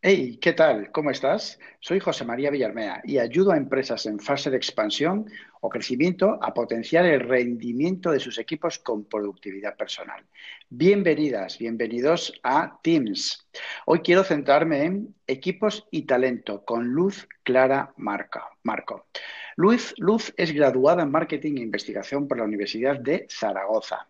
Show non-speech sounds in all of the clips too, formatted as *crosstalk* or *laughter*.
Hey, ¿qué tal? ¿Cómo estás? Soy José María Villarmea y ayudo a empresas en fase de expansión o crecimiento a potenciar el rendimiento de sus equipos con productividad personal. Bienvenidas, bienvenidos a Teams. Hoy quiero centrarme en equipos y talento con Luz Clara Marco. Luz, Luz es graduada en Marketing e Investigación por la Universidad de Zaragoza.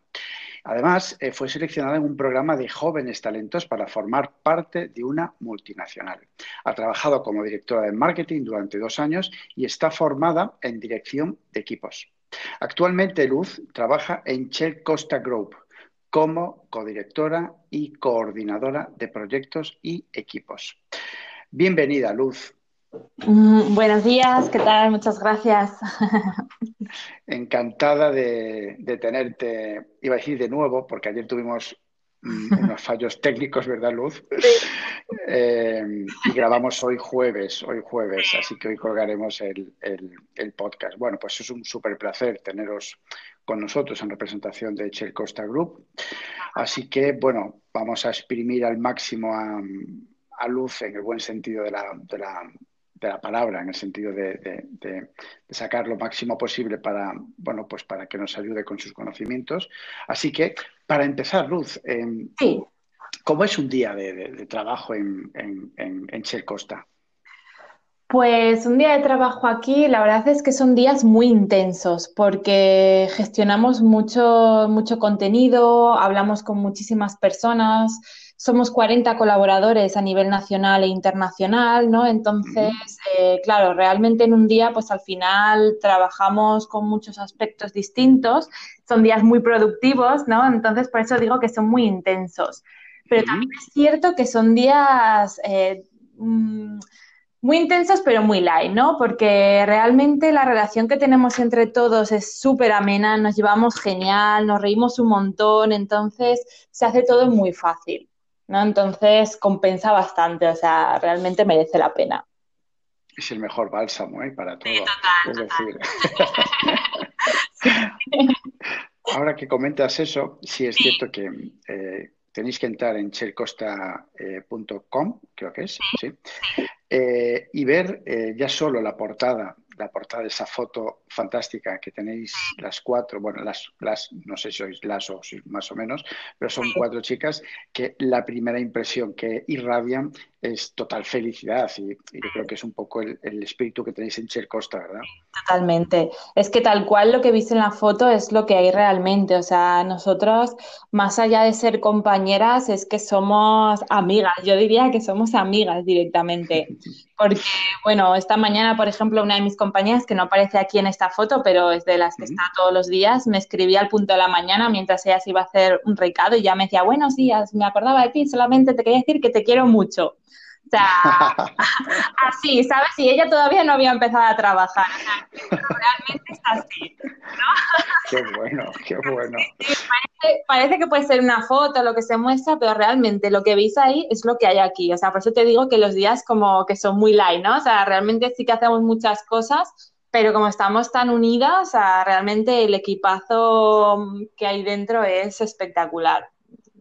Además, eh, fue seleccionada en un programa de jóvenes talentos para formar parte de una multinacional. Ha trabajado como directora de marketing durante dos años y está formada en dirección de equipos. Actualmente Luz trabaja en Shell Costa Group como codirectora y coordinadora de proyectos y equipos. Bienvenida, Luz. Mm, buenos días, ¿qué tal? Muchas gracias. *laughs* Encantada de, tenerte, iba a decir de nuevo, porque ayer tuvimos mm, unos fallos técnicos, ¿verdad, Luz? *laughs* Eh, y grabamos hoy jueves, hoy jueves, así que hoy colgaremos el, podcast. Bueno, pues es un súper placer teneros con nosotros en representación de Shell Costa Group. Así que, bueno, vamos a exprimir al máximo a, Luz en el buen sentido de la, de la palabra, en el sentido de, sacar lo máximo posible para, bueno, pues para que nos ayude con sus conocimientos. Así que, para empezar, Luz, em, ¿cómo es un día de, trabajo en, en, Costa? Pues un día de trabajo aquí, la verdad es que son días muy intensos porque gestionamos mucho, mucho contenido, hablamos con muchísimas personas, somos 40 colaboradores a nivel nacional e internacional, ¿no? Entonces, eh, claro, realmente en un día, pues al final trabajamos con muchos aspectos distintos, son días muy productivos, ¿no? Entonces, por eso digo que son muy intensos. Pero también es cierto que son días... Eh, mm, muy intensos pero muy light, ¿no? Porque realmente la relación que tenemos entre todos es súper amena, nos llevamos genial, nos reímos un montón, entonces se hace todo muy fácil. ¿No? Entonces compensa bastante, o sea, realmente merece la pena. Es el mejor bálsamo, ¿eh? Para todo. *laughs* ahora que comentas eso, sí es cierto que eh, tenéis que entrar en chelcosta.com, creo que es, sí, eh, y ver eh, ya solo la portada la portada de esa foto fantástica que tenéis las cuatro, bueno, las, las no sé si sois las o más o menos, pero son cuatro chicas que la primera impresión que irradian es total felicidad y, yo creo que es un poco el, espíritu que tenéis en Cher Costa, ¿verdad? Totalmente. Es que tal cual lo que viste en la foto es lo que hay realmente. O sea, nosotros, más allá de ser compañeras, es que somos amigas. Yo diría que somos amigas directamente. *laughs* Porque, bueno, esta mañana, por ejemplo, una de mis compañeras, que no aparece aquí en esta foto, pero es de las que está todos los días, me escribía al punto de la mañana mientras ella se iba a hacer un recado y ya me decía, buenos días, me acordaba de ti, solamente te quería decir que te quiero mucho. O sea, *laughs* así, ¿sabes? Y ella todavía no había empezado a trabajar. realmente es así, Qué bueno, qué bueno. parece, que puede ser una foto, lo que se muestra, pero realmente lo que veis ahí es lo que hay aquí. O sea, por eso te digo que los días como que son muy light, ¿no? O sea, realmente sí que hacemos muchas cosas, pero como estamos tan unidas, o sea, realmente el equipazo que hay dentro es espectacular.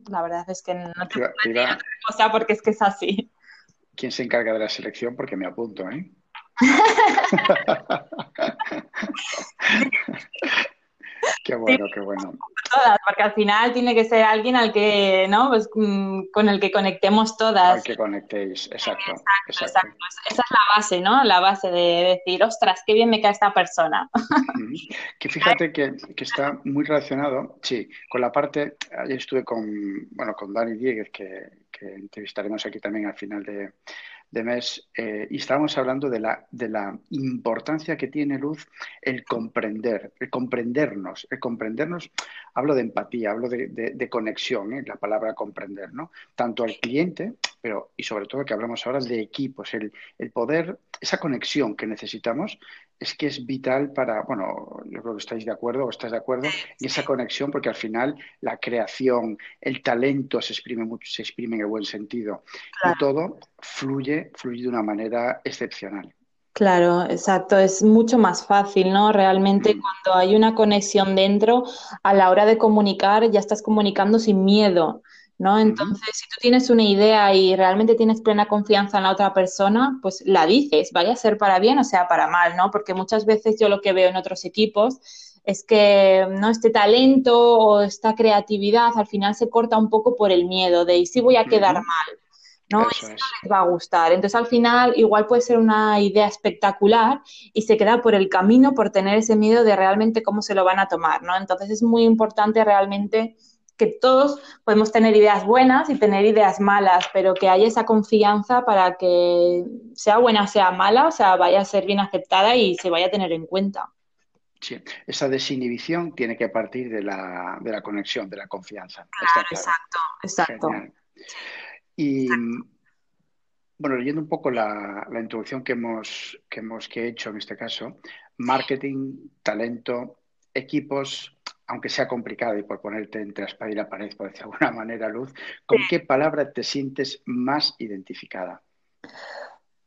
La verdad es que no te puedo decir otra cosa porque es que es así quién se encarga de la selección porque me apunto, ¿eh? *laughs* *laughs* qué bueno, qué bueno. Todas, porque al final tiene que ser alguien al que, ¿no? Pues, mm, con el que conectemos todas. Al que conectéis, exacto, exacto, Esa es la base, ¿no? La base de decir, ostras, qué bien me cae esta persona. Que fíjate que, está muy relacionado, sí, con la parte, ayer estuve con, bueno, con Dani Dieguez, que, que entrevistaremos aquí también al final de, mes, eh, y estábamos hablando de la, de la importancia que tiene Luz el comprender, el comprendernos, el comprendernos, hablo de empatía, hablo de, conexión, ¿eh? la palabra comprender, ¿no? Tanto al cliente, pero y sobre todo que hablamos ahora de equipos, el, el poder, esa conexión que necesitamos es que es vital para, bueno, yo creo que estáis de acuerdo o estás de acuerdo, en esa conexión, porque al final la creación, el talento se exprime mucho, se exprime en el buen sentido y todo fluye, fluye de una manera excepcional. Claro, exacto, es mucho más fácil, ¿no? Realmente mm. cuando hay una conexión dentro, a la hora de comunicar ya estás comunicando sin miedo. ¿No? Entonces, si tú tienes una idea y realmente tienes plena confianza en la otra persona, pues la dices, vaya a ser para bien o sea para mal, ¿no? Porque muchas veces yo lo que veo en otros equipos es que no este talento o esta creatividad al final se corta un poco por el miedo de y si voy a quedar mal, ¿no? Eso, les va a gustar. Entonces al final igual puede ser una idea espectacular y se queda por el camino por tener ese miedo de realmente cómo se lo van a tomar, ¿no? Entonces es muy importante realmente que todos podemos tener ideas buenas y tener ideas malas, pero que haya esa confianza para que sea buena, sea mala, o sea, vaya a ser bien aceptada y se vaya a tener en cuenta. Sí, esa desinhibición tiene que partir de la, de la conexión, de la confianza. Claro, exacto, exacto. Y bueno, leyendo un poco la, la introducción que hemos, que hemos que he hecho en este caso, marketing, talento, equipos, aunque sea complicado y por ponerte entre la espada y la pared, por decir de alguna manera, Luz, ¿con qué palabra te sientes más identificada?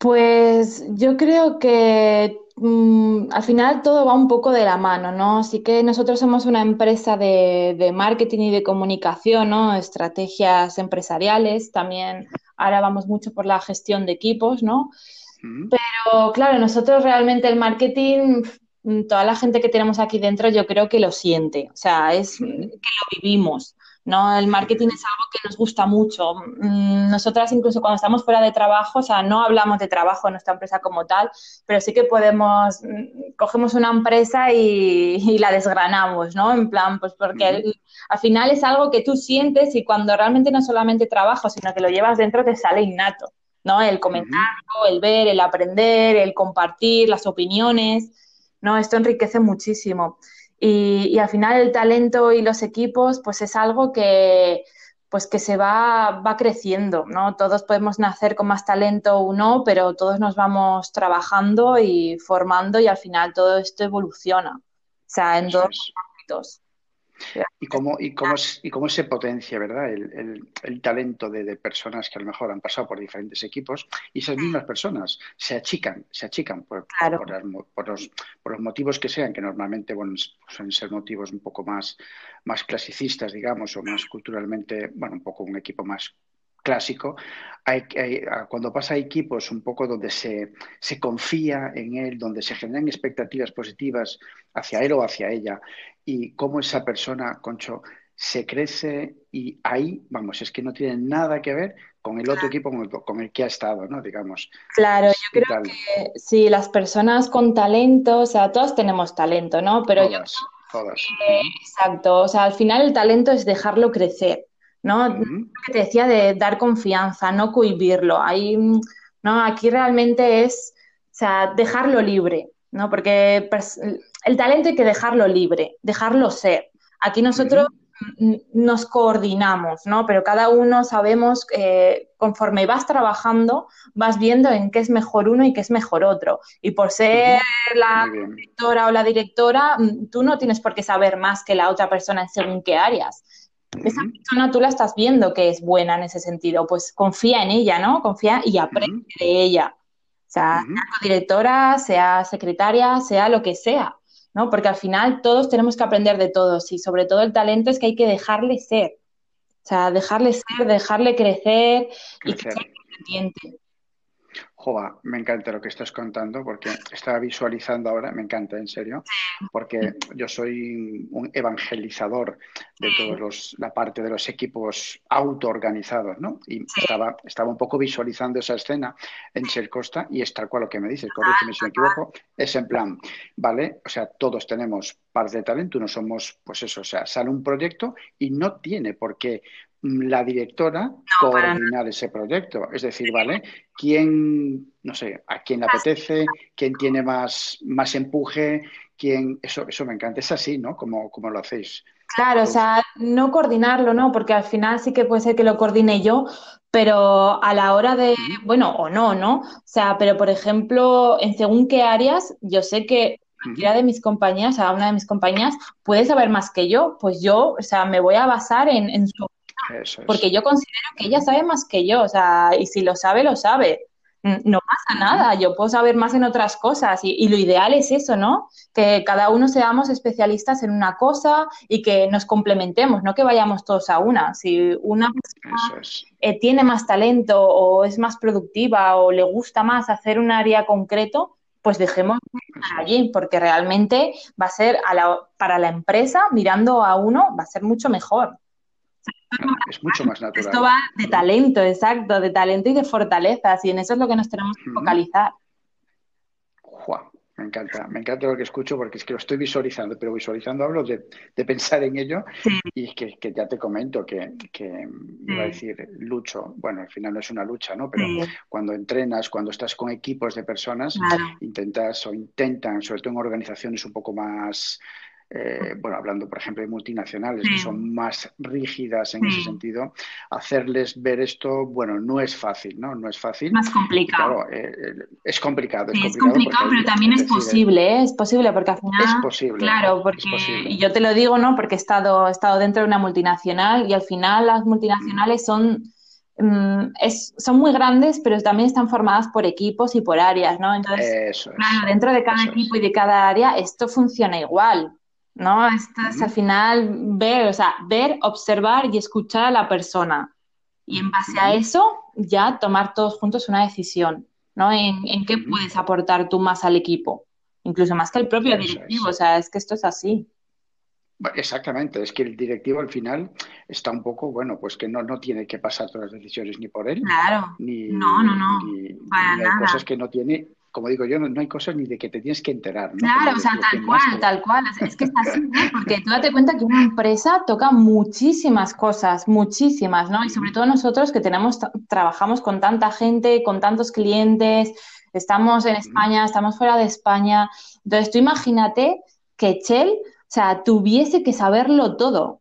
Pues yo creo que mm, al final todo va un poco de la mano, ¿no? Así que nosotros somos una empresa de, marketing y de comunicación, ¿no? Estrategias empresariales, también ahora vamos mucho por la gestión de equipos, ¿no? Pero claro, nosotros realmente el marketing, toda la gente que tenemos aquí dentro yo creo que lo siente, o sea, es que lo vivimos. ¿no? El marketing es algo que nos gusta mucho. Mm, nosotras incluso cuando estamos fuera de trabajo, o sea, no hablamos de trabajo en nuestra empresa como tal, pero sí que podemos, mm, cogemos una empresa y, la desgranamos, ¿no? En plan, pues porque al final es algo que tú sientes y cuando realmente no solamente trabajo, sino que lo llevas dentro, te sale innato, ¿no? El comentarlo, el ver, el aprender, el compartir, las opiniones, ¿no? Esto enriquece muchísimo. Y, al final el talento y los equipos, pues es algo que, pues que se va, va creciendo, ¿no? Todos podemos nacer con más talento o no, pero todos nos vamos trabajando y formando y al final todo esto evoluciona. O sea, en dos ámbitos. Y cómo, y cómo, y cómo se potencia, ¿verdad? El, el, talento de, personas que a lo mejor han pasado por diferentes equipos y esas mismas personas se achican, se achican por, por, los, por los motivos que sean, que normalmente bueno, suelen ser motivos un poco más, más clasicistas, digamos, o más culturalmente, bueno, un poco un equipo más clásico, hay, cuando pasa a equipos un poco donde se, se, confía en él, donde se generan expectativas positivas hacia él o hacia ella, y cómo esa persona, Concho, se crece y ahí, vamos, es que no tiene nada que ver con el otro equipo con el, que ha estado, ¿no? Digamos. Claro, yo creo que sí, las personas con talento, o sea, todos tenemos talento, ¿no? Pero todas, todas. exacto, o sea, al final el talento es dejarlo crecer. ¿No? Que te decía de dar confianza, no cohibirlo. Ahí, ¿no? Aquí realmente es, o sea, dejarlo libre, ¿no? Porque el talento hay que dejarlo libre, dejarlo ser. Aquí nosotros nos coordinamos, ¿no? Pero cada uno sabemos que conforme vas trabajando, vas viendo en qué es mejor uno y qué es mejor otro. Y por ser la directora o la directora, tú no tienes por qué saber más que la otra persona en según qué áreas. Esa persona tú la estás viendo que es buena en ese sentido, pues confía en ella, ¿no? Confía y aprende de ella. O sea, sea directora, sea secretaria, sea lo que sea, ¿no? Porque al final todos tenemos que aprender de todos y sobre todo el talento es que hay que dejarle ser. O sea, dejarle ser, dejarle crecer, y que sea independiente. Joa, me encanta lo que estás contando porque estaba visualizando ahora, me encanta, en serio, porque yo soy un evangelizador de todos la parte de los equipos autoorganizados, ¿no? Y estaba, estaba un poco visualizando esa escena en Ser Costa y es tal cual lo que me dices, corrígeme si me equivoco, es en plan, ¿vale? O sea, todos tenemos parte de talento, no somos, pues eso, o sea, sale un proyecto y no tiene por qué la directora coordinar ese proyecto. Es decir, ¿vale? ¿Quién, no sé, a quién le apetece, quién tiene más, más empuje, quién. Eso, eso me encanta. Es así, ¿no? Como, como lo hacéis. Claro, o sea, no coordinarlo, ¿no? Porque al final sí que puede ser que lo coordine yo, pero a la hora de, bueno, o no, ¿no? O sea, pero por ejemplo, en según qué áreas, yo sé que cualquiera de mis compañías, a una de mis compañías, puede saber más que yo, pues yo, o sea, me voy a basar en, en su porque yo considero que ella sabe más que yo, o sea, y si lo sabe, lo sabe. Mm, no pasa nada, yo puedo saber más en otras cosas y, lo ideal es eso, ¿no? Que cada uno seamos especialistas en una cosa y que nos complementemos, no que vayamos todos a una. Si una persona eh, tiene más talento o es más productiva o le gusta más hacer un área concreto, pues dejemos allí, porque realmente va a ser para la empresa, mirando a uno, va a ser mucho mejor. Es mucho más natural. Esto va de talento, exacto, de talento y de fortalezas, y en eso es lo que nos tenemos que focalizar. me encanta, me encanta lo que escucho porque es que lo estoy visualizando, pero visualizando hablo de, pensar en ello y es que, ya te comento que, que iba a decir lucho, bueno, al final no es una lucha, ¿no? Pero cuando entrenas, cuando estás con equipos de personas, intentas o intentan, sobre todo en organizaciones un poco más eh, bueno, hablando por ejemplo de multinacionales que son más rígidas en ese sentido, hacerles ver esto, bueno, no es fácil, ¿no? No es fácil. Más complicado. Claro, eh, eh, es complicado. Es complicado, pero también es posible, Es posible, porque al final... Es posible. Claro, porque y yo te lo digo, ¿no? Porque he estado, he estado dentro de una multinacional y al final las multinacionales son... Mm, es, son muy grandes, pero también están formadas por equipos y por áreas, ¿no? Entonces, claro, dentro de cada equipo y de cada área, esto funciona igual. ¿No? Esto es al final ver, o sea, ver, observar y escuchar a la persona. Y en base a eso, ya tomar todos juntos una decisión, ¿no? En, en qué puedes aportar tú más al equipo, incluso más que el propio directivo, o sea, es que esto es así. Exactamente, es que el directivo al final está un poco, bueno, pues que no, no tiene que pasar todas las decisiones ni por él. Claro. Ni, no, no, no. para nada. cosas que no tiene como digo yo, no, hay cosas ni de que te tienes que enterar. Claro, o sea, tal cual, tal cual. Es que está así, porque tú date cuenta que una empresa toca muchísimas cosas, muchísimas, ¿no? Y sobre todo nosotros que tenemos, trabajamos con tanta gente, con tantos clientes, estamos en España, estamos fuera de España. Entonces, tú imagínate que Chell, o sea, tuviese que saberlo todo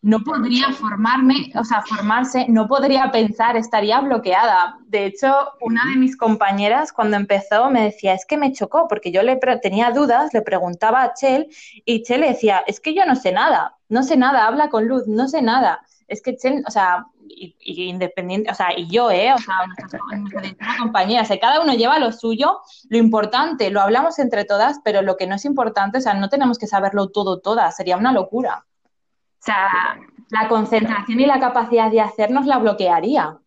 no podría formarme, o sea, formarse, no podría pensar, estaría bloqueada. De hecho, una de mis compañeras cuando empezó me decía, es que me chocó, porque yo le tenía dudas, le preguntaba a Chel y Chel le decía, es que yo no sé nada, no sé nada, habla con luz, no sé nada. Es que Chel, o sea, y, independiente, o sea, y yo, ¿eh? O sea, *laughs* nuestras, compañeras, cada uno lleva lo suyo, lo importante, lo hablamos entre todas, pero lo que no es importante, o sea, no tenemos que saberlo todo todas, sería una locura. O sea, la concentración y la capacidad de hacernos la bloquearía.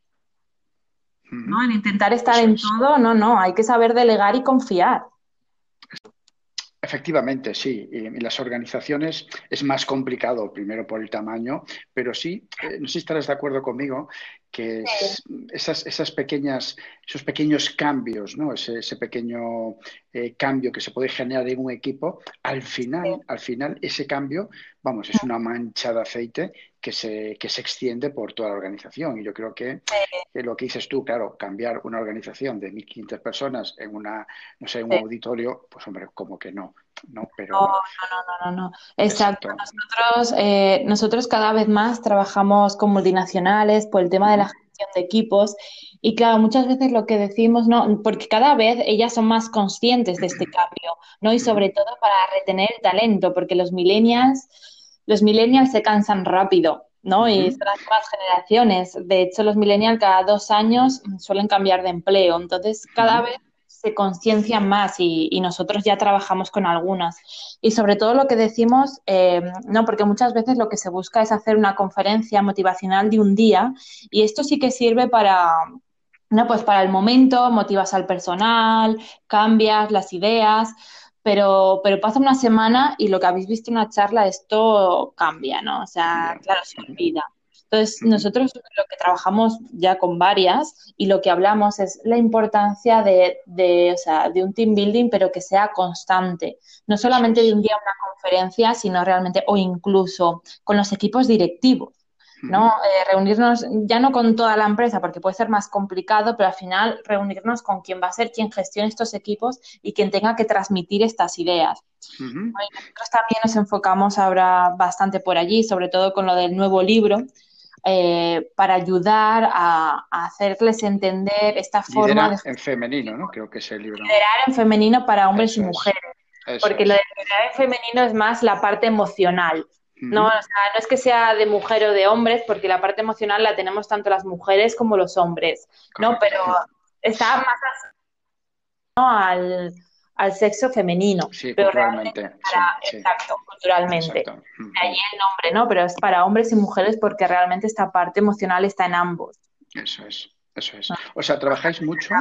¿no? En intentar estar en todo, no, no, hay que saber delegar y confiar. Efectivamente, sí. En las organizaciones es más complicado, primero por el tamaño, pero sí, eh, no sé si estarás de acuerdo conmigo, que esas, esas pequeñas, esos pequeños cambios, ¿no? ese, pequeño eh, cambio que se puede generar en un equipo, al final, al final ese cambio, vamos, es una mancha de aceite que se, que se extiende por toda la organización. Y yo creo que, lo que dices tú, claro, cambiar una organización de 1.500 personas en una, no sé, un auditorio, pues hombre, como que no. No, pero... no, no, no, no, Exacto. Nosotros, eh, nosotros cada vez más trabajamos con multinacionales por el tema de la gestión de equipos y claro, muchas veces lo que decimos, ¿no? Porque cada vez ellas son más conscientes de este cambio, ¿no? Y sobre todo para retener el talento, porque los millennials, los millennials se cansan rápido, ¿no? Y son las nuevas generaciones. De hecho, los millennials cada dos años suelen cambiar de empleo. Entonces, cada vez se conciencian más y, nosotros ya trabajamos con algunas. Y sobre todo lo que decimos, eh, no, porque muchas veces lo que se busca es hacer una conferencia motivacional de un día y esto sí que sirve para, no, pues para el momento, motivas al personal, cambias las ideas, pero, pero pasa una semana y lo que habéis visto en una charla, esto cambia, ¿no? O sea, claro, se olvida. Entonces, nosotros lo que trabajamos ya con varias y lo que hablamos es la importancia de, de, o sea, de un team building, pero que sea constante. No solamente de un día una conferencia, sino realmente, o incluso con los equipos directivos. ¿No? Eh, reunirnos ya no con toda la empresa, porque puede ser más complicado, pero al final reunirnos con quien va a ser quien gestione estos equipos y quien tenga que transmitir estas ideas. nosotros también nos enfocamos ahora bastante por allí, sobre todo con lo del nuevo libro, eh, para ayudar a, hacerles entender esta forma de... en femenino, ¿no? Creo que es el libro. Liderar en femenino para hombres y mujeres. porque lo de liderar en femenino es más la parte emocional. No, o sea, no es que sea de mujer o de hombres, porque la parte emocional la tenemos tanto las mujeres como los hombres, ¿no? Pero, está más al, al sexo femenino. Sí, pero culturalmente. realmente es para- sí, sí. Exacto, culturalmente. Exacto. De ahí el nombre, ¿no? Pero es para hombres y mujeres porque realmente esta parte emocional está en ambos. Eso es, eso es. O sea, trabajáis mucho,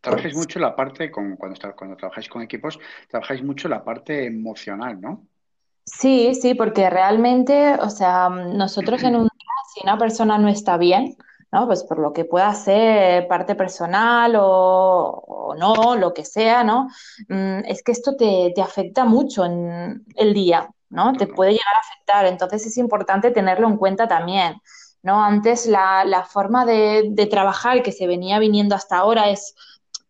trabajáis mucho la parte, con, cuando, cuando trabajáis con equipos, trabajáis mucho la parte emocional, ¿no? Sí, sí, porque realmente, o sea, nosotros en un día, si una persona no está bien, ¿no? Pues por lo que pueda ser parte personal o, o no, lo que sea, ¿no? Mm, es que esto te, te afecta mucho en el día, ¿no? Te puede llegar a afectar, entonces es importante tenerlo en cuenta también, ¿no? Antes la, la forma de, de trabajar que se venía viniendo hasta ahora es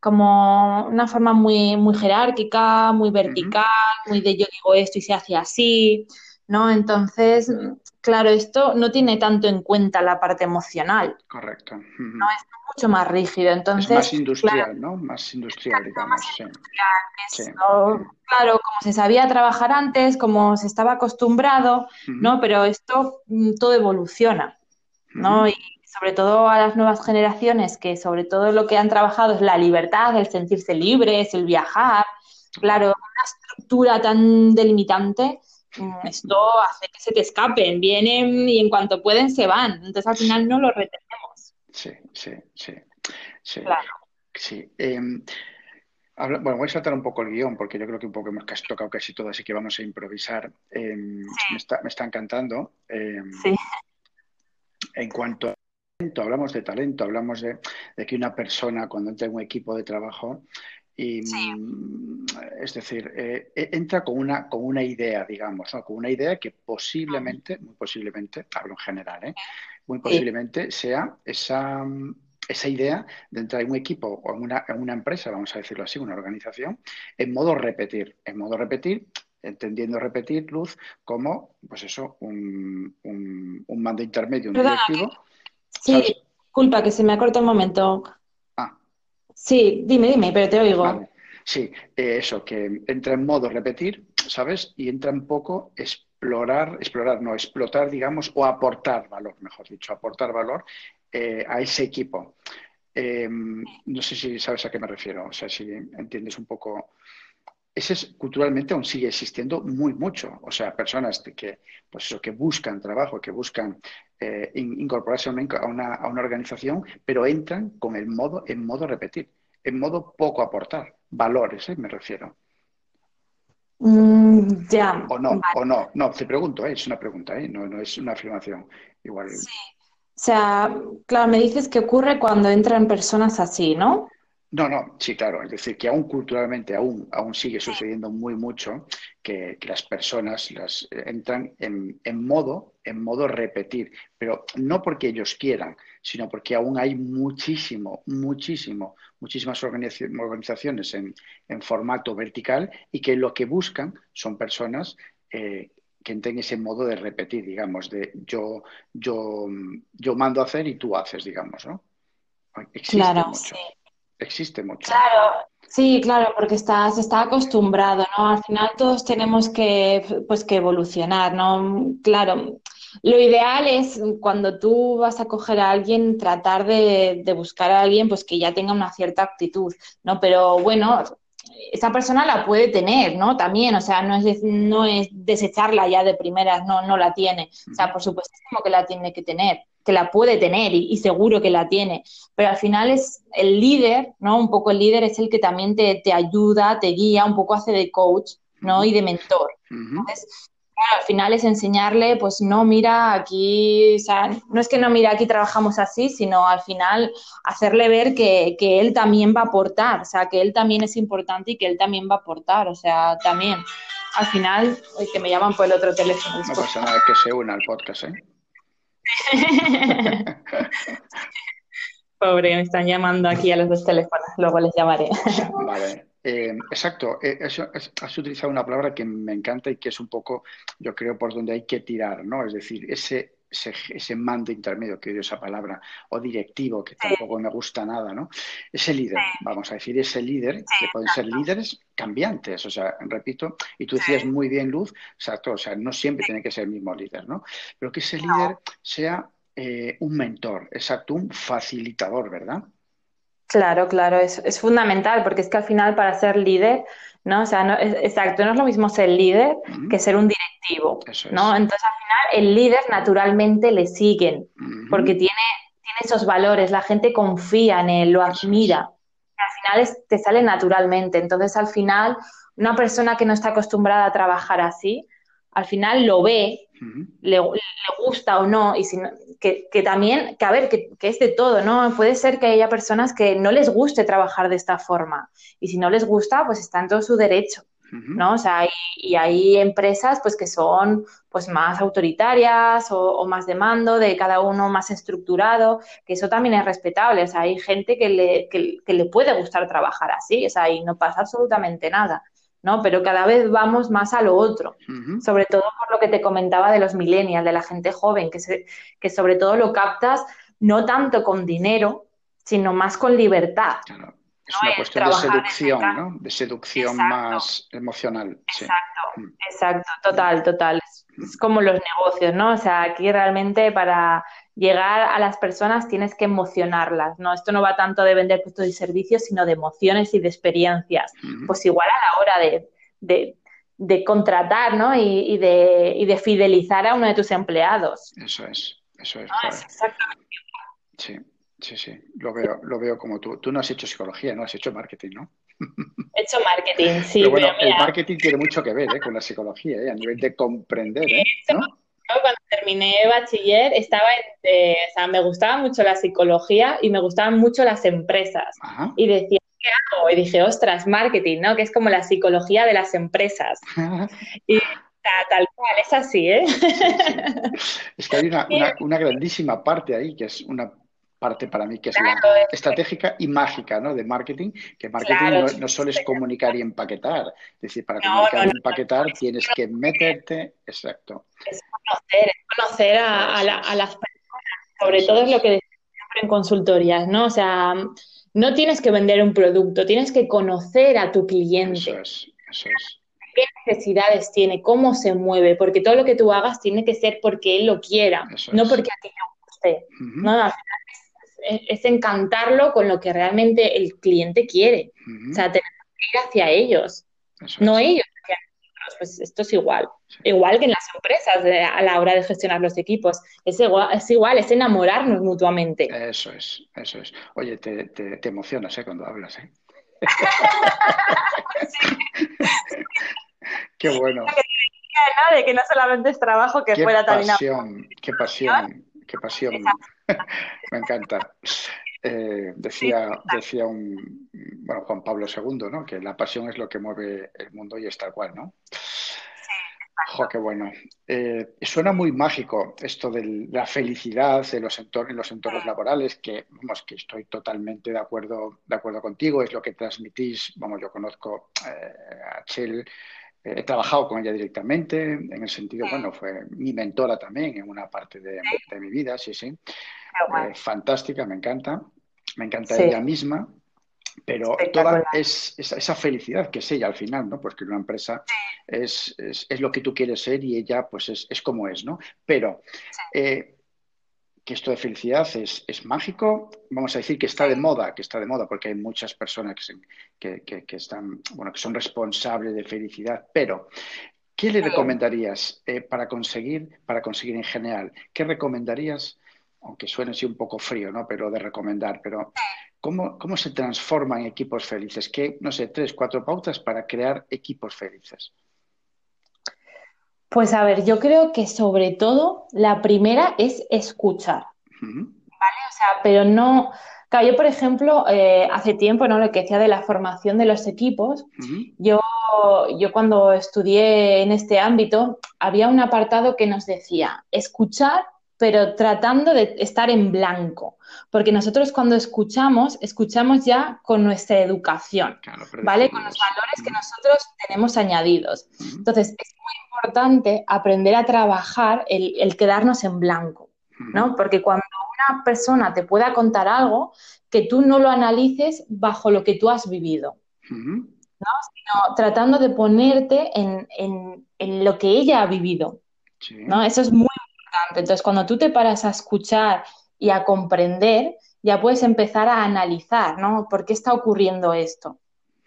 como una forma muy, muy jerárquica, muy vertical, muy de yo digo esto y se hace así, ¿no? Entonces, claro, esto no tiene tanto en cuenta la parte emocional, Correcto. No es mucho más rígido. Es Entonces, más industrial, ¿no? Más industrial, digamos. Sí. Sí. Esto, claro, como se sabía trabajar antes, como se estaba acostumbrado. ¿no? Pero esto mm, todo evoluciona, ¿no? Y sobre todo a las nuevas generaciones, que sobre todo lo que han trabajado es la libertad, el sentirse libres, el viajar. Claro, una estructura tan delimitante, mm, esto hace que se te escapen, vienen y en cuanto pueden se van. Entonces al final no lo retenemos. Sí, sí, sí. Sí. Claro. Sí. Em, bueno, voy a saltar un poco el guion porque yo creo que un poco hemos casi tocado casi todo, así que vamos a improvisar. Em, me está, me está encantando. Em, Sí. En cuanto a hablamos de talento, hablamos de, de que una persona cuando entra en un equipo de trabajo, y, Sí. mm, es decir, eh, e- entra con una, con una idea, digamos, ¿no? Con una idea que posiblemente, muy posiblemente, hablo en general, ¿eh? Muy posiblemente sea esa, esa idea de entrar en un equipo o en una, en una empresa, vamos a decirlo así, una organización, en modo repetir, en modo repetir, entendiendo repetir, Luz, como, pues eso, un, un, un mando intermedio, un directivo. Sí, ¿sabes? disculpa que se me ha cortado un momento. Ah, Sí, dime, dime, pero te oigo. vale. Sí, eh, eso, que entra en modo repetir, ¿sabes? Y entra un poco explorar, explorar, no, explotar, digamos, o aportar valor, mejor dicho, aportar valor eh, a ese equipo. Eh, no sé si sabes a qué me refiero, o sea, si entiendes un poco. Ese es, culturalmente aún sigue existiendo muy mucho. O sea, personas que, pues eso, que buscan trabajo, que buscan eh, in- incorporarse a una, a una- a una organización, pero entran con el modo, en modo repetir, en modo poco aportar. Valores, ¿eh? me refiero. Mm, ya, O no, vale. o no. No, te pregunto, ¿eh? Es una pregunta, ¿eh? No, no es una afirmación. Igual. O sea, claro, me dices que ocurre cuando entran personas así, ¿no? No, no, sí, claro. Es decir, que aún culturalmente aún, aún sigue sucediendo muy mucho que, que las personas las eh, entran en, en modo, en modo repetir, pero no porque ellos quieran, sino porque aún hay muchísimo, muchísimo, muchísimas organizaci- organizaciones en, en formato vertical y que lo que buscan son personas eh, que entren ese modo de repetir, digamos, de yo, yo, yo mando a hacer y tú haces, digamos, ¿no? Existe Claro, mucho. sí. Existe mucho. Claro, sí, claro, porque está, se está acostumbrado, ¿no? Al final todos tenemos que, pues, que evolucionar, ¿no? Claro, lo ideal es cuando tú vas a coger a alguien, tratar de, de buscar a alguien, pues, que ya tenga una cierta actitud, ¿no? Pero bueno, esa persona la puede tener, ¿no? También, o sea, no es, no es desecharla ya de primeras, no, no la tiene. O sea, por supuestísimo que la tiene que tener, que la puede tener y, y seguro que la tiene, pero al final es el líder, ¿no? Un poco el líder es el que también te, te ayuda, te guía, un poco hace de coach, ¿no? Y de mentor. Entonces, claro, al final es enseñarle, pues no, mira, aquí, o sea, no es que no, mira, aquí trabajamos así, sino al final hacerle ver que, que él también va a aportar, o sea, que él también es importante y que él también va a aportar, o sea, también. Al final, que me llaman por el otro teléfono, No disculpa. pasa nada que se una al podcast, ¿eh? *laughs* Pobre, me están llamando aquí a los dos teléfonos, luego les llamaré. *laughs* Vale. Eh, exacto. Eh, eso- es- has utilizado una palabra que me encanta y que es un poco, yo creo, por donde hay que tirar, ¿no? Es decir, ese, ese, ese mando intermedio, que odio esa palabra, o directivo, que tampoco me gusta nada, ¿no? Ese líder, vamos a decir, ese líder, que pueden ser líderes cambiantes, o sea, repito, y tú decías muy bien, Luz, exacto, o sea, no siempre tiene que ser el mismo líder, ¿no? Pero que ese líder sea eh, un mentor, exacto, un facilitador, ¿verdad? Claro, claro, es, es, fundamental porque es que al final para ser líder, ¿no? O sea, no, es, exacto, no es lo mismo ser líder uh -huh. que ser un directivo, ¿no? Entonces al final el líder naturalmente le siguen uh -huh. porque tiene, tiene esos valores, la gente confía en él, lo admira. Al final es, te sale naturalmente. Entonces al final una persona que no está acostumbrada a trabajar así, al final lo ve. Le, le, gusta o no, y si no, que, que, también, que a ver, que, que, es de todo, ¿no? Puede ser que haya personas que no les guste trabajar de esta forma, y si no les gusta, pues está en todo su derecho. ¿no? O sea, y, y, hay empresas pues que son pues más autoritarias o, o, más de mando, de cada uno más estructurado, que eso también es respetable, o sea, hay gente que le, que, que le puede gustar trabajar así, o sea, y no pasa absolutamente nada. ¿No? Pero cada vez vamos más a lo otro, uh -huh. sobre todo por lo que te comentaba de los millennials, de la gente joven, que, se, que sobre todo lo captas no tanto con dinero, sino más con libertad. Claro. Es una cuestión de seducción, ¿no? De seducción exacto. más emocional. Exacto, sí. exacto, total, total. Es, es como los negocios, ¿no? O sea, aquí realmente para llegar a las personas tienes que emocionarlas, ¿no? Esto no va tanto de vender productos y servicios, sino de emociones y de experiencias. Uh -huh. Pues igual a la hora de, de, de contratar, ¿no? Y, y, de, y, de, fidelizar a uno de tus empleados. Eso es, eso es. No, es exactamente Sí, sí, sí, lo veo, lo veo como tú. Tú no has hecho psicología, no has hecho marketing, ¿no? He hecho marketing, sí. Pero bueno, pero el marketing tiene mucho que ver ¿eh? con la psicología, ¿eh? a nivel de comprender, ¿eh? ¿no? Cuando terminé bachiller estaba, eh, o sea, me gustaba mucho la psicología y me gustaban mucho las empresas. Ajá. Y decía, ¿qué hago? Y dije, ostras, marketing, ¿no? Que es como la psicología de las empresas. *laughs* y tal cual, es así, ¿eh? Sí, *laughs* sí. Es que hay una, una, una, grandísima parte ahí, que es una parte para mí que es claro, la estratégica y mágica ¿no? de marketing, que marketing claro, no, no, solo es comunicar y empaquetar, es decir, para no, comunicar y empaquetar tienes que meterte, exacto. Es conocer, es conocer a, a, la, a las personas, sobre todo es lo que decimos siempre en consultorías, ¿no? O sea, no tienes que vender un producto, tienes que conocer a tu cliente. Eso es, eso es qué necesidades tiene, cómo se mueve, porque todo lo que tú hagas tiene que ser porque él lo quiera, Eso no es. porque a ti te guste. Uh -huh. ¿no? Al final es encantarlo con lo que realmente el cliente quiere. Uh -huh. O sea, tenemos que ir hacia ellos, Eso no ellos. Pues esto es igual. Igual que en las empresas de, a la hora de gestionar los equipos. Es igual, es igual, es enamorarnos mutuamente. Eso es, eso es. Oye, te, te, te emocionas ¿eh? cuando hablas, ¿eh? *laughs* *laughs* Qué bueno. De que no solamente es trabajo, que qué fuera también... Pasión, qué pasión, qué pasión. *laughs* Me encanta. Eh, decía, decía un, bueno, Juan Pablo II, ¿no? Que la pasión es lo que mueve el mundo y es tal cual, ¿no? Jo, qué bueno. Eh, suena muy mágico esto de la felicidad de los entornos, en los entornos laborales, que, vamos, que estoy totalmente de acuerdo, de acuerdo contigo, es lo que transmitís. Vamos, yo conozco eh, a Chell, eh, he trabajado con ella directamente, en el sentido, bueno, fue mi mentora también en una parte de, de mi vida, sí, sí. Eh, fantástica, me encanta. Me encanta sí. ella misma, pero toda es, esa, esa, felicidad que es ella al final, ¿no? Porque una empresa es, es, es, lo que tú quieres ser y ella pues es, es como es, ¿no? Pero eh, que esto de felicidad es, es, mágico, vamos a decir que está de moda, que está de moda porque hay muchas personas que, se, que, que, que están, bueno, que son responsables de felicidad, pero ¿qué le recomendarías eh, para conseguir, para conseguir en general? ¿Qué recomendarías? aunque suene así un poco frío, ¿no? Pero de recomendar, pero ¿cómo, cómo se transforman equipos felices? ¿Qué, no sé, tres, cuatro pautas para crear equipos felices? Pues a ver, yo creo que sobre todo la primera es escuchar, uh -huh. ¿vale? O sea, pero no... Claro, yo, por ejemplo, eh, hace tiempo, ¿no? Lo que decía de la formación de los equipos, uh -huh. yo, yo cuando estudié en este ámbito, había un apartado que nos decía, escuchar pero tratando de estar en blanco, porque nosotros cuando escuchamos, escuchamos ya con nuestra educación, claro, ¿vale? Con los valores que nosotros tenemos añadidos. Entonces, es muy importante aprender a trabajar el, el quedarnos en blanco, ¿no? Porque cuando una persona te pueda contar algo, que tú no lo analices bajo lo que tú has vivido, ¿no? Sino tratando de ponerte en, en, en lo que ella ha vivido, ¿no? Eso es muy importante. Entonces, cuando tú te paras a escuchar y a comprender, ya puedes empezar a analizar, ¿no? ¿Por qué está ocurriendo esto?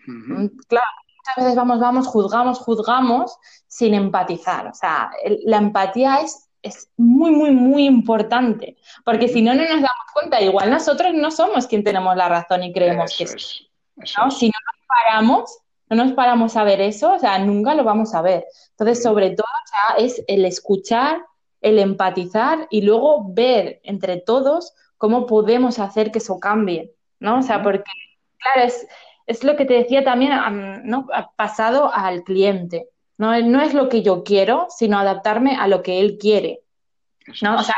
Mm, claro, muchas veces vamos, vamos, juzgamos, juzgamos sin empatizar. O sea, la empatía es, es muy, muy, muy importante, porque si no, no nos damos cuenta. Igual nosotros no somos quien tenemos la razón y creemos que es. ¿no? Si no nos paramos, no nos paramos a ver eso, o sea, nunca lo vamos a ver. Entonces, sobre todo, o sea, es el escuchar, el empatizar y luego ver entre todos cómo podemos hacer que eso cambie, ¿no? O sea, porque, claro, es, es lo que te decía también, ¿no? Pasado al cliente. No, no es lo que yo quiero, sino adaptarme a lo que él quiere. ¿no? O sea,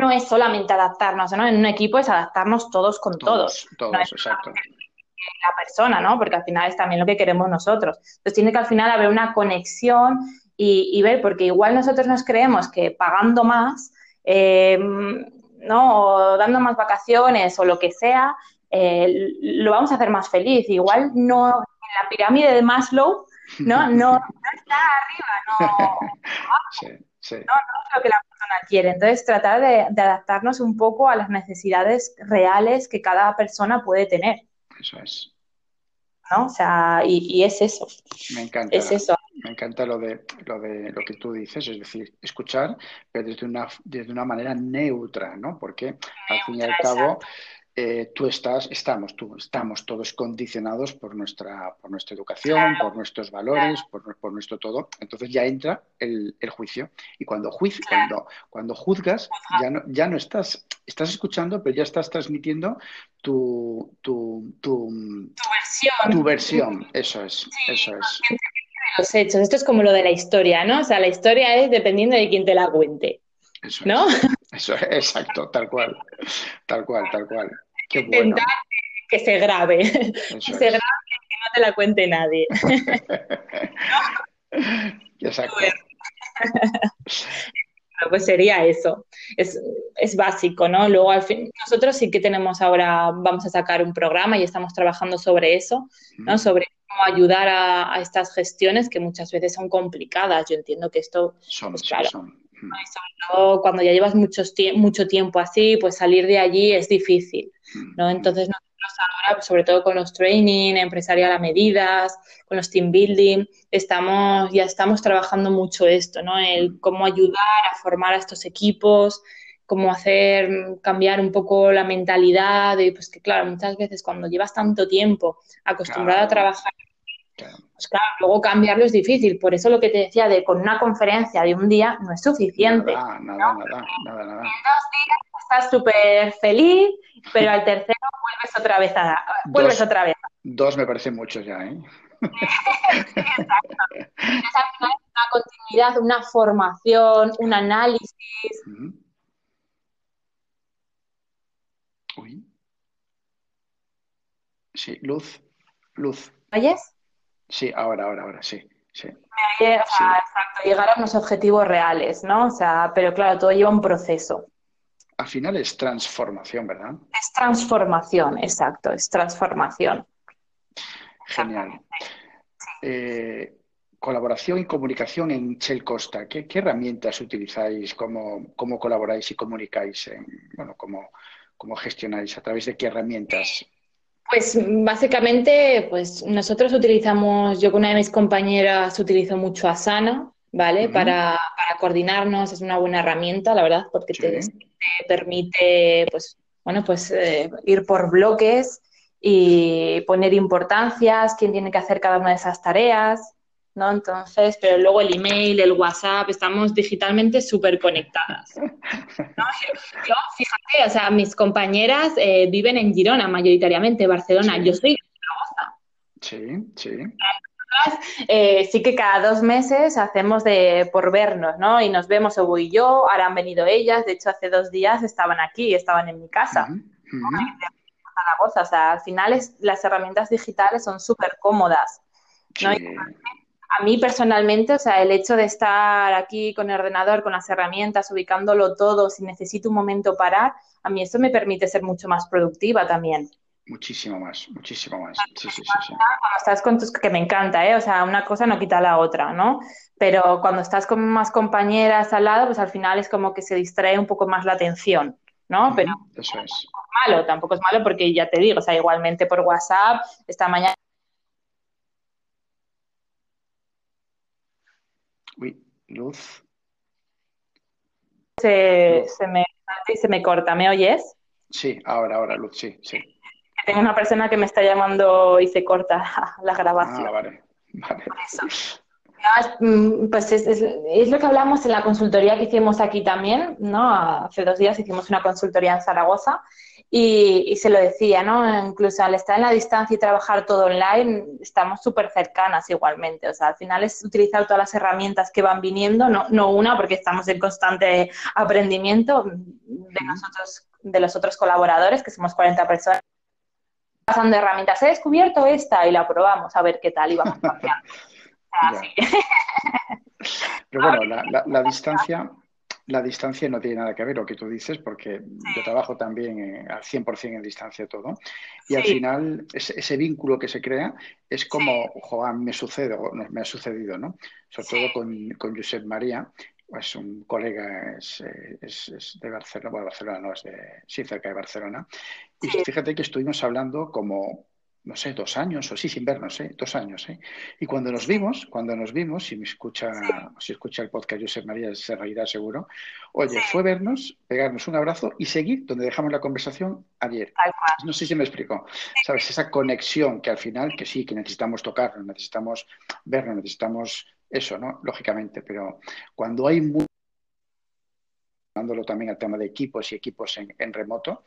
no es solamente adaptarnos, ¿no? En un equipo es adaptarnos todos con todos. Todos, no exacto. La persona, ¿no? Porque al final es también lo que queremos nosotros. Entonces tiene que al final haber una conexión y, ver, porque igual nosotros nos creemos que pagando más, eh, ¿no? O dando más vacaciones o lo que sea, eh, lo vamos a hacer más feliz. Igual no en la pirámide de Maslow, ¿no? *laughs* No, está arriba, *laughs* no, no, es lo que la persona quiere. Entonces, tratar de, adaptarnos un poco a las necesidades reales que cada persona puede tener. Eso es. ¿No? O sea, y, es eso. Me encanta. Es eso. Me encanta lo de, lo de lo que tú dices, es decir, escuchar, pero desde una, desde una manera neutra, ¿no? Porque al fin y al cabo, eh, tú estás, estamos, tú, estamos todos condicionados por nuestra, por nuestra educación, por nuestros valores, por, por, nuestro todo. Entonces ya entra el, el juicio. Y cuando, juicio, cuando, cuando juzgas, ya no, ya no estás, estás escuchando, pero ya estás transmitiendo tu, tu, tu, versión. Tu versión, eso es, eso es. Los hechos, esto es como lo de la historia, ¿no? O sea, la historia es dependiendo de quién te la cuente. Eso ¿No? Eso es, exacto, tal cual, tal cual, tal cual. Qué bueno. que se grabe, que se grabe y que no te la cuente nadie. *laughs* exacto. pues sería eso. Es, es, básico, ¿no? Luego, al fin, nosotros sí que tenemos ahora, vamos a sacar un programa y estamos trabajando sobre eso, ¿no? Sobre cómo ayudar a, a, estas gestiones que muchas veces son complicadas. Yo entiendo que esto, son, pues, claro, son. Y sobre todo cuando ya llevas muchos mucho tiempo así, pues salir de allí es difícil, ¿no? Entonces nosotros ahora, pues, sobre todo con los training, empresarial a medidas, con los team building, estamos, ya estamos trabajando mucho esto, ¿no? El cómo ayudar a formar a estos equipos, cómo hacer cambiar un poco la mentalidad, y pues que claro, muchas veces cuando llevas tanto tiempo acostumbrado Claro. a trabajar. Pues claro, luego cambiarlo es difícil. Por eso lo que te decía de con una conferencia de un día no es suficiente. Nada, nada, nada, nada, nada. En dos días estás súper feliz, pero al tercero vuelves otra vez a vuelves Dos. otra vez. Dos me parecen muchos ya, ¿eh? Exacto. Entonces, al final es una continuidad, una formación, un análisis. Uy. Sí, luz, luz. ¿Oyes? Sí, ahora, ahora, ahora, sí, sí. Eh, O sea, Sí. exacto, llegar a unos objetivos reales, ¿no? O sea, pero claro, todo lleva un proceso. Al final es transformación, ¿verdad? Es transformación, exacto, es transformación. Genial. Eh, colaboración y comunicación en Shell Costa. ¿Qué, qué herramientas utilizáis? ¿Cómo, cómo colaboráis y comunicáis? En, bueno, cómo, cómo gestionáis? ¿A través de qué herramientas? Pues básicamente, pues nosotros utilizamos, yo con una de mis compañeras utilizo mucho Asana, ¿vale? Para, para coordinarnos, es una buena herramienta, la verdad, porque te, te permite, pues, bueno, pues eh, ir por bloques y poner importancias, quién tiene que hacer cada una de esas tareas, ¿no? Entonces, pero luego el email, el WhatsApp, estamos digitalmente súper conectadas. *laughs* ¿no? Yo, fíjate, o sea, mis compañeras eh, viven en Girona mayoritariamente, Barcelona. Sí. Yo soy de Zaragoza. Sí, sí. Eh, sí que cada dos meses hacemos de por vernos, ¿no? Y nos vemos o voy yo, ahora han venido ellas, de hecho hace dos días estaban aquí, estaban en mi casa. Ujú, ujú. Zaragoza. O sea, al final es- las herramientas digitales son súper cómodas. ¿no? Sí. A mí personalmente, o sea, el hecho de estar aquí con el ordenador, con las herramientas, ubicándolo todo, si necesito un momento parar, a mí esto me permite ser mucho más productiva también. Muchísimo más, muchísimo más. Sí, sí, sí. Cuando estás con tus, que me encanta, ¿eh? O sea, una cosa no quita la otra, ¿no? Pero cuando estás con más compañeras al lado, pues al final es como que se distrae un poco más la atención, ¿no? Pero eso es. malo, tampoco es malo porque ya te digo, o sea, igualmente por WhatsApp, esta mañana. Uy, luz. Se, se, me, se me corta, ¿me oyes? Sí, ahora, ahora, Luz, sí, sí. Tengo una persona que me está llamando y se corta *laughs* la grabación. Ah, vale, vale. Mm, pues es, es, lo que hablamos en la consultoría que hicimos aquí también, ¿no? Hace dos días hicimos una consultoría en Zaragoza y, se lo decía, ¿no? Incluso al estar en la distancia y trabajar todo online, estamos súper cercanas igualmente. O sea, al final es utilizar todas las herramientas que van viniendo, no, no una, porque estamos en constante aprendimiento de nosotros, de los otros colaboradores, que somos 40 personas pasando herramientas. He descubierto esta y la probamos a ver qué tal y vamos *laughs* cambiando. *laughs* Pero bueno, la, la, distancia, la distancia no tiene nada que ver lo que tú dices, porque yo trabajo también al 100% en distancia todo. Y al final, ese, vínculo que se crea es como, Joan, me sucede, me ha sucedido, ¿no? Sobre todo con, con Josep María, es un colega, es, es, de Barcelona, bueno, Barcelona no, es de, sí, cerca de Barcelona. Y fíjate que estuvimos hablando como no sé, dos años o sí, sin vernos, ¿eh? dos años. ¿eh? Y cuando nos vimos, cuando nos vimos, si me escucha, si escucha el podcast José María, se reirá seguro. Oye, fue vernos, pegarnos un abrazo y seguir donde dejamos la conversación ayer. No sé si me explico. ¿Sabes? Esa conexión que al final, que sí, que necesitamos tocarnos, necesitamos vernos, necesitamos eso, ¿no? Lógicamente, pero cuando hay dándolo también al tema de equipos y equipos en remoto,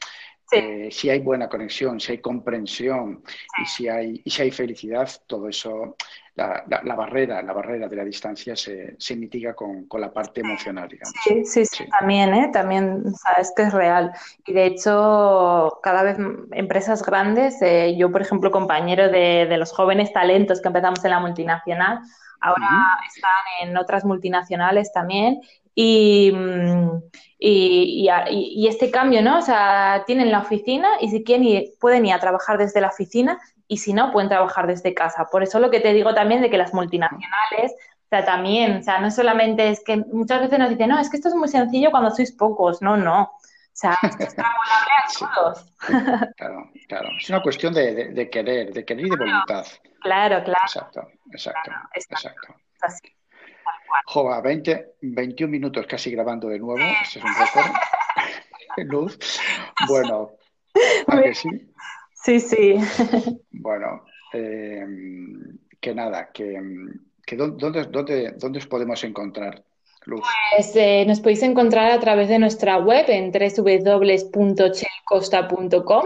eh, si hay buena conexión, si hay comprensión y si hay, y si hay felicidad, todo eso, la, la, barrera, la barrera de la distancia se, se mitiga con, con, la parte emocional, digamos. Sí, sí, sí, también, ¿eh? también sabes que es real. Y de hecho, cada vez empresas grandes, eh, yo por ejemplo, compañero de, de, los jóvenes talentos que empezamos en la multinacional, ahora están en otras multinacionales también y, y, y, este cambio, ¿no? O sea, tienen la oficina y si quieren pueden ir a trabajar desde la oficina y si no, pueden trabajar desde casa. Por eso lo que te digo también de que las multinacionales, o sea, también, o sea, no solamente es que muchas veces nos dicen, no, es que esto es muy sencillo cuando sois pocos. No, no. O sea, es *laughs* extrapolable a todos. Claro, claro. Es una cuestión de, de, querer, de querer y de voluntad. Claro, claro. Exacto, exacto, exacto. Así. Jova, 20, 21 minutos casi grabando de nuevo. Ese es un récord. *laughs* Luz. Bueno, *laughs* ¿a que sí? Sí, sí. Bueno, eh, que nada, que, que ¿dónde, dónde, ¿dónde os podemos encontrar? Luz. Pues eh, nos podéis encontrar a través de nuestra web en www.chelcosta.com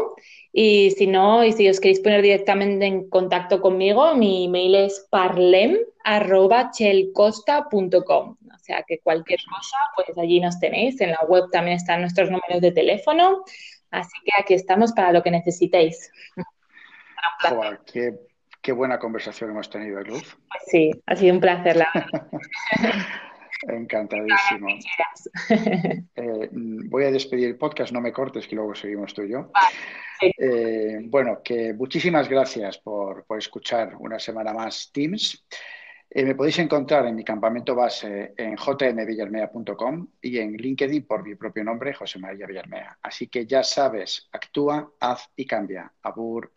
y si no, y si os queréis poner directamente en contacto conmigo, mi email es parlem.chelcosta.com. O sea que cualquier cosa, pues allí nos tenéis. En la web también están nuestros números de teléfono. Así que aquí estamos para lo que necesitéis. qué, qué, buena conversación hemos tenido, Luz. Sí, ha sido un placer. La *laughs* Encantadísimo. *laughs* Eh, voy a despedir el podcast, no me cortes, que luego seguimos tú y yo. Eh, bueno, que muchísimas gracias por, escuchar una semana más Teams. Eh, me podéis encontrar en mi campamento base en jmvillarmea.com y en LinkedIn por mi propio nombre, José María Villarmea. Así que ya sabes, actúa, haz y cambia. Abur.